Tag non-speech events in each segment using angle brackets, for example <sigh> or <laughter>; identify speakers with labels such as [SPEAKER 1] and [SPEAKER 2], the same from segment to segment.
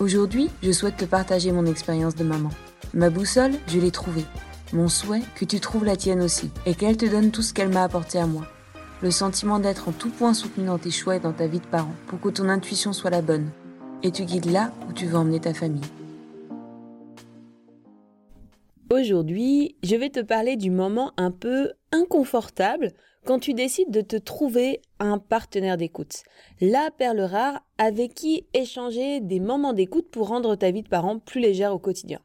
[SPEAKER 1] Aujourd'hui, je souhaite te partager mon expérience de maman. Ma boussole, je l'ai trouvée. Mon souhait, que tu trouves la tienne aussi, et qu'elle te donne tout ce qu'elle m'a apporté à moi. Le sentiment d'être en tout point soutenu dans tes choix et dans ta vie de parent, pour que ton intuition soit la bonne, et tu guides là où tu veux emmener ta famille.
[SPEAKER 2] Aujourd'hui, je vais te parler du moment un peu inconfortable quand tu décides de te trouver un partenaire d'écoute, la perle rare avec qui échanger des moments d'écoute pour rendre ta vie de parent plus légère au quotidien.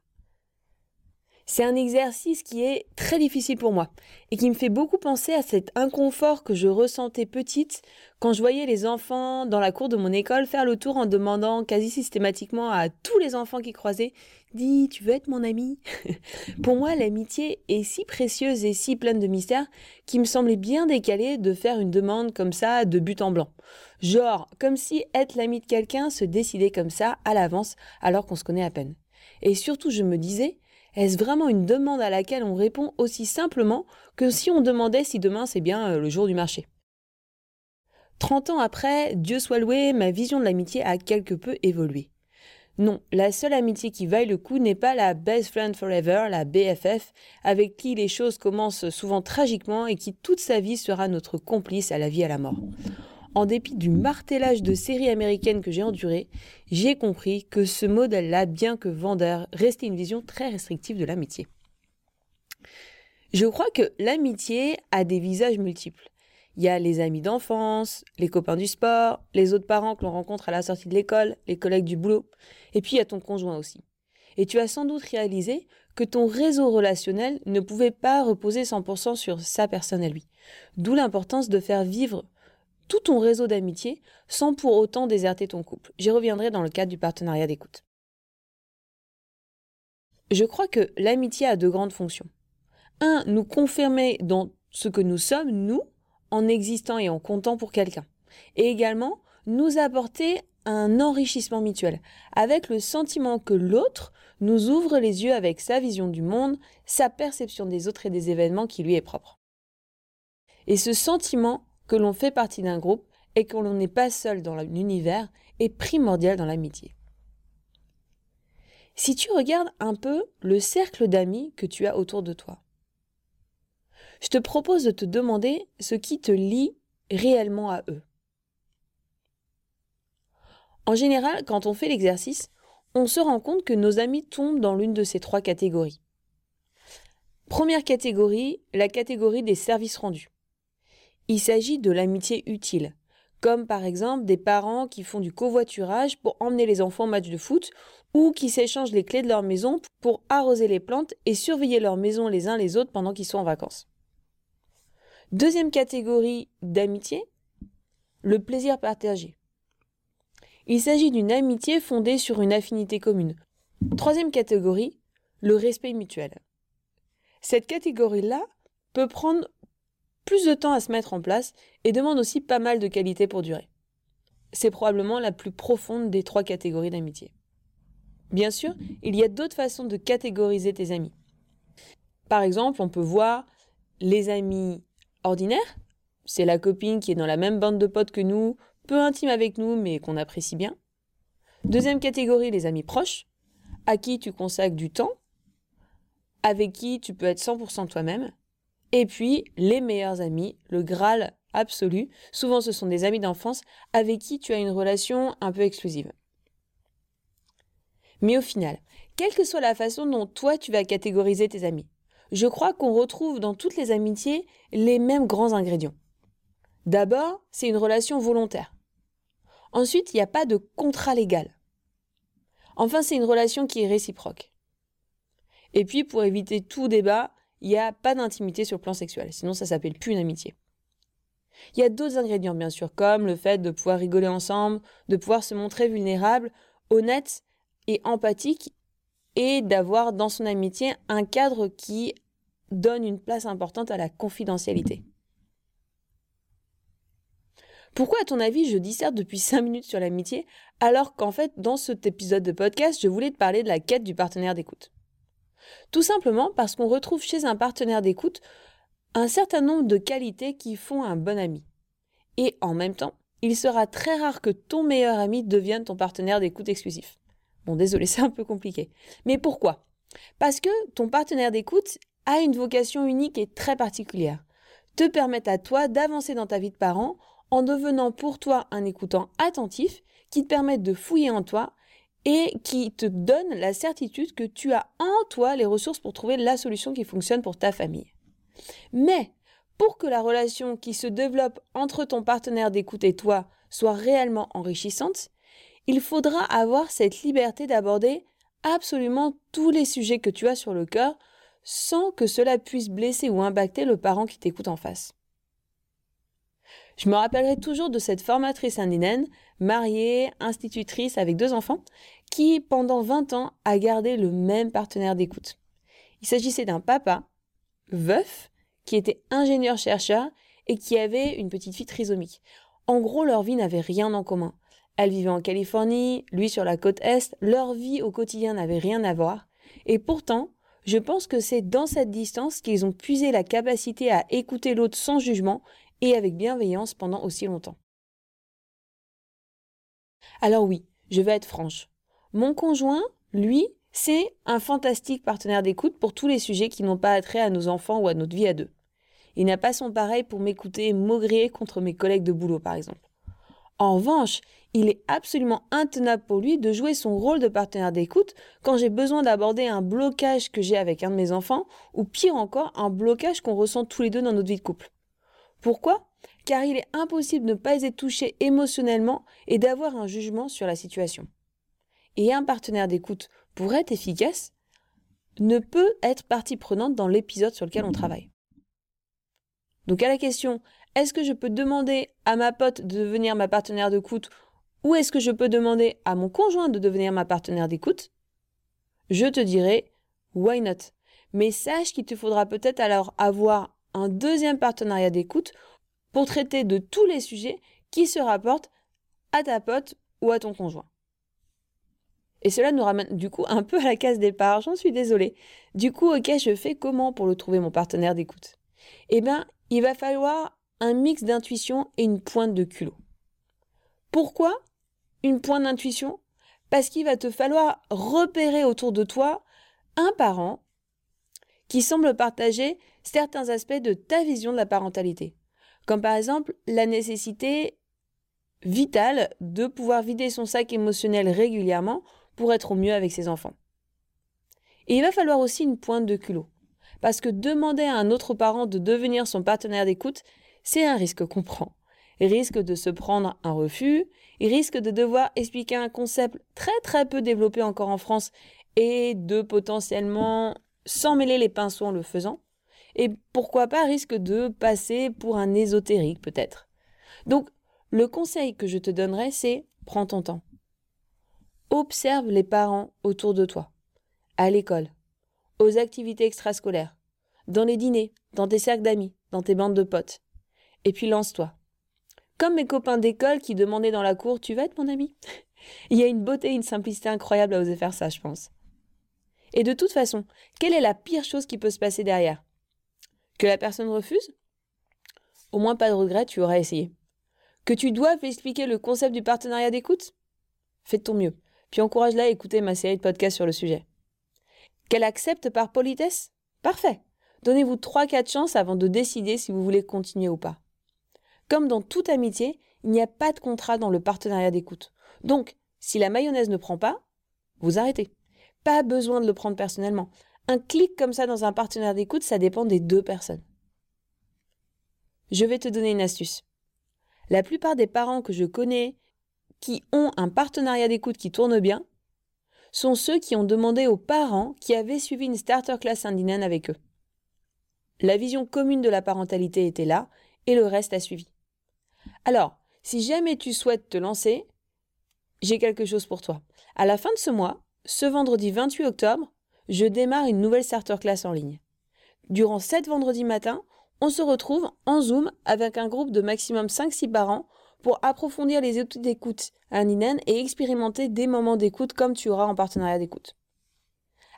[SPEAKER 2] C'est un exercice qui est très difficile pour moi et qui me fait beaucoup penser à cet inconfort que je ressentais petite quand je voyais les enfants dans la cour de mon école faire le tour en demandant quasi systématiquement à tous les enfants qui croisaient Dis, tu veux être mon ami <laughs> Pour moi, l'amitié est si précieuse et si pleine de mystères qu'il me semblait bien décalé de faire une demande comme ça de but en blanc. Genre, comme si être l'ami de quelqu'un se décidait comme ça à l'avance alors qu'on se connaît à peine. Et surtout, je me disais, est-ce vraiment une demande à laquelle on répond aussi simplement que si on demandait si demain c'est bien euh, le jour du marché? Trente ans après, Dieu soit loué, ma vision de l'amitié a quelque peu évolué. Non, la seule amitié qui vaille le coup n'est pas la best friend forever, la BFF, avec qui les choses commencent souvent tragiquement et qui toute sa vie sera notre complice à la vie et à la mort. En dépit du martelage de séries américaines que j'ai enduré, j'ai compris que ce modèle-là, bien que vendeur, restait une vision très restrictive de l'amitié. Je crois que l'amitié a des visages multiples. Il y a les amis d'enfance, les copains du sport, les autres parents que l'on rencontre à la sortie de l'école, les collègues du boulot, et puis il y a ton conjoint aussi. Et tu as sans doute réalisé que ton réseau relationnel ne pouvait pas reposer 100% sur sa personne à lui. D'où l'importance de faire vivre tout ton réseau d'amitié sans pour autant déserter ton couple. J'y reviendrai dans le cadre du partenariat d'écoute. Je crois que l'amitié a deux grandes fonctions. Un, nous confirmer dans ce que nous sommes, nous, en existant et en comptant pour quelqu'un. Et également, nous apporter un enrichissement mutuel, avec le sentiment que l'autre nous ouvre les yeux avec sa vision du monde, sa perception des autres et des événements qui lui est propre. Et ce sentiment que l'on fait partie d'un groupe et que l'on n'est pas seul dans l'univers est primordial dans l'amitié. Si tu regardes un peu le cercle d'amis que tu as autour de toi, je te propose de te demander ce qui te lie réellement à eux. En général, quand on fait l'exercice, on se rend compte que nos amis tombent dans l'une de ces trois catégories. Première catégorie, la catégorie des services rendus. Il s'agit de l'amitié utile, comme par exemple des parents qui font du covoiturage pour emmener les enfants au match de foot ou qui s'échangent les clés de leur maison pour arroser les plantes et surveiller leur maison les uns les autres pendant qu'ils sont en vacances. Deuxième catégorie d'amitié, le plaisir partagé. Il s'agit d'une amitié fondée sur une affinité commune. Troisième catégorie, le respect mutuel. Cette catégorie-là peut prendre plus de temps à se mettre en place et demande aussi pas mal de qualité pour durer. C'est probablement la plus profonde des trois catégories d'amitié. Bien sûr, il y a d'autres façons de catégoriser tes amis. Par exemple, on peut voir les amis ordinaire, c'est la copine qui est dans la même bande de potes que nous, peu intime avec nous, mais qu'on apprécie bien. Deuxième catégorie, les amis proches, à qui tu consacres du temps, avec qui tu peux être 100% toi-même. Et puis, les meilleurs amis, le Graal absolu, souvent ce sont des amis d'enfance avec qui tu as une relation un peu exclusive. Mais au final, quelle que soit la façon dont toi tu vas catégoriser tes amis, je crois qu'on retrouve dans toutes les amitiés les mêmes grands ingrédients. D'abord, c'est une relation volontaire. Ensuite, il n'y a pas de contrat légal. Enfin, c'est une relation qui est réciproque. Et puis, pour éviter tout débat, il n'y a pas d'intimité sur le plan sexuel, sinon ça s'appelle plus une amitié. Il y a d'autres ingrédients, bien sûr, comme le fait de pouvoir rigoler ensemble, de pouvoir se montrer vulnérable, honnête et empathique, et d'avoir dans son amitié un cadre qui donne une place importante à la confidentialité. Pourquoi, à ton avis, je disserte depuis 5 minutes sur l'amitié, alors qu'en fait, dans cet épisode de podcast, je voulais te parler de la quête du partenaire d'écoute? Tout simplement parce qu'on retrouve chez un partenaire d'écoute un certain nombre de qualités qui font un bon ami. Et en même temps, il sera très rare que ton meilleur ami devienne ton partenaire d'écoute exclusif. Bon, désolé, <laughs> c'est un peu compliqué. Mais pourquoi? Parce que ton partenaire d'écoute a une vocation unique et très particulière. Te permettre à toi d'avancer dans ta vie de parent en devenant pour toi un écoutant attentif qui te permette de fouiller en toi et qui te donne la certitude que tu as en toi les ressources pour trouver la solution qui fonctionne pour ta famille. Mais pour que la relation qui se développe entre ton partenaire d'écoute et toi soit réellement enrichissante, il faudra avoir cette liberté d'aborder absolument tous les sujets que tu as sur le cœur sans que cela puisse blesser ou impacter le parent qui t'écoute en face. Je me rappellerai toujours de cette formatrice indienne, mariée, institutrice avec deux enfants, qui pendant 20 ans a gardé le même partenaire d'écoute. Il s'agissait d'un papa, veuf, qui était ingénieur-chercheur et qui avait une petite fille trisomique. En gros, leur vie n'avait rien en commun. Elle vivait en Californie, lui sur la côte Est, leur vie au quotidien n'avait rien à voir. Et pourtant, je pense que c'est dans cette distance qu'ils ont puisé la capacité à écouter l'autre sans jugement et avec bienveillance pendant aussi longtemps. Alors oui, je vais être franche. Mon conjoint, lui, c'est un fantastique partenaire d'écoute pour tous les sujets qui n'ont pas attrait à nos enfants ou à notre vie à deux. Il n'a pas son pareil pour m'écouter maugréer contre mes collègues de boulot, par exemple. En revanche, il est absolument intenable pour lui de jouer son rôle de partenaire d'écoute quand j'ai besoin d'aborder un blocage que j'ai avec un de mes enfants, ou pire encore, un blocage qu'on ressent tous les deux dans notre vie de couple. Pourquoi? Car il est impossible de ne pas être touché émotionnellement et d'avoir un jugement sur la situation. Et un partenaire d'écoute, pour être efficace, ne peut être partie prenante dans l'épisode sur lequel on travaille. Donc à la question, est-ce que je peux demander à ma pote de devenir ma partenaire d'écoute ou est-ce que je peux demander à mon conjoint de devenir ma partenaire d'écoute? Je te dirais, why not? Mais sache qu'il te faudra peut-être alors avoir un deuxième partenariat d'écoute pour traiter de tous les sujets qui se rapportent à ta pote ou à ton conjoint. Et cela nous ramène du coup un peu à la case départ, j'en suis désolée. Du coup, ok, je fais comment pour le trouver mon partenaire d'écoute? Eh bien, il va falloir un mix d'intuition et une pointe de culot. Pourquoi une pointe d'intuition? Parce qu'il va te falloir repérer autour de toi un parent qui semble partager certains aspects de ta vision de la parentalité, comme par exemple la nécessité vitale de pouvoir vider son sac émotionnel régulièrement pour être au mieux avec ses enfants. Il va falloir aussi une pointe de culot, parce que demander à un autre parent de devenir son partenaire d'écoute, c'est un risque qu'on prend. Risque de se prendre un refus, risque de devoir expliquer un concept très très peu développé encore en France et de potentiellement s'en mêler les pinceaux en le faisant. Et pourquoi pas risque de passer pour un ésotérique peut-être. Donc le conseil que je te donnerais c'est prends ton temps. Observe les parents autour de toi, à l'école, aux activités extrascolaires, dans les dîners, dans tes cercles d'amis, dans tes bandes de potes. Et puis lance-toi. Comme mes copains d'école qui demandaient dans la cour Tu vas être mon ami? <laughs> Il y a une beauté et une simplicité incroyable à oser faire ça, je pense. Et de toute façon, quelle est la pire chose qui peut se passer derrière? Que la personne refuse? Au moins pas de regret, tu auras essayé. Que tu doives expliquer le concept du partenariat d'écoute? Fais de ton mieux, puis encourage-la à écouter ma série de podcasts sur le sujet. Qu'elle accepte par politesse? Parfait. Donnez-vous 3-4 chances avant de décider si vous voulez continuer ou pas. Comme dans toute amitié, il n'y a pas de contrat dans le partenariat d'écoute. Donc, si la mayonnaise ne prend pas, vous arrêtez. Pas besoin de le prendre personnellement. un clic comme ça dans un partenaire d'écoute, ça dépend des deux personnes. Je vais te donner une astuce. La plupart des parents que je connais qui ont un partenariat d'écoute qui tourne bien sont ceux qui ont demandé aux parents qui avaient suivi une starter class indienne avec eux. La vision commune de la parentalité était là et le reste a suivi. Alors, si jamais tu souhaites te lancer, j'ai quelque chose pour toi. À la fin de ce mois, ce vendredi 28 octobre, je démarre une nouvelle starter class en ligne. Durant 7 vendredis matins, on se retrouve en Zoom avec un groupe de maximum 5-6 parents pour approfondir les outils d'écoute à Ninen et expérimenter des moments d'écoute comme tu auras en partenariat d'écoute.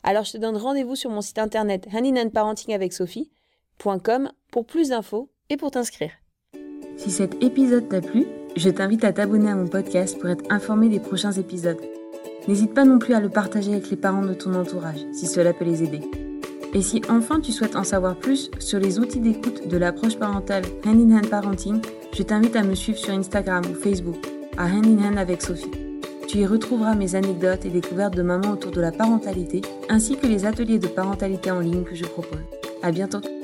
[SPEAKER 2] Alors je te donne rendez-vous sur mon site internet Sophie.com pour plus d'infos et pour t'inscrire.
[SPEAKER 1] Si cet épisode t'a plu, je t'invite à t'abonner à mon podcast pour être informé des prochains épisodes. N'hésite pas non plus à le partager avec les parents de ton entourage si cela peut les aider. Et si enfin tu souhaites en savoir plus sur les outils d'écoute de l'approche parentale Hand in Hand Parenting, je t'invite à me suivre sur Instagram ou Facebook à Hand in Hand avec Sophie. Tu y retrouveras mes anecdotes et découvertes de maman autour de la parentalité, ainsi que les ateliers de parentalité en ligne que je propose. À bientôt!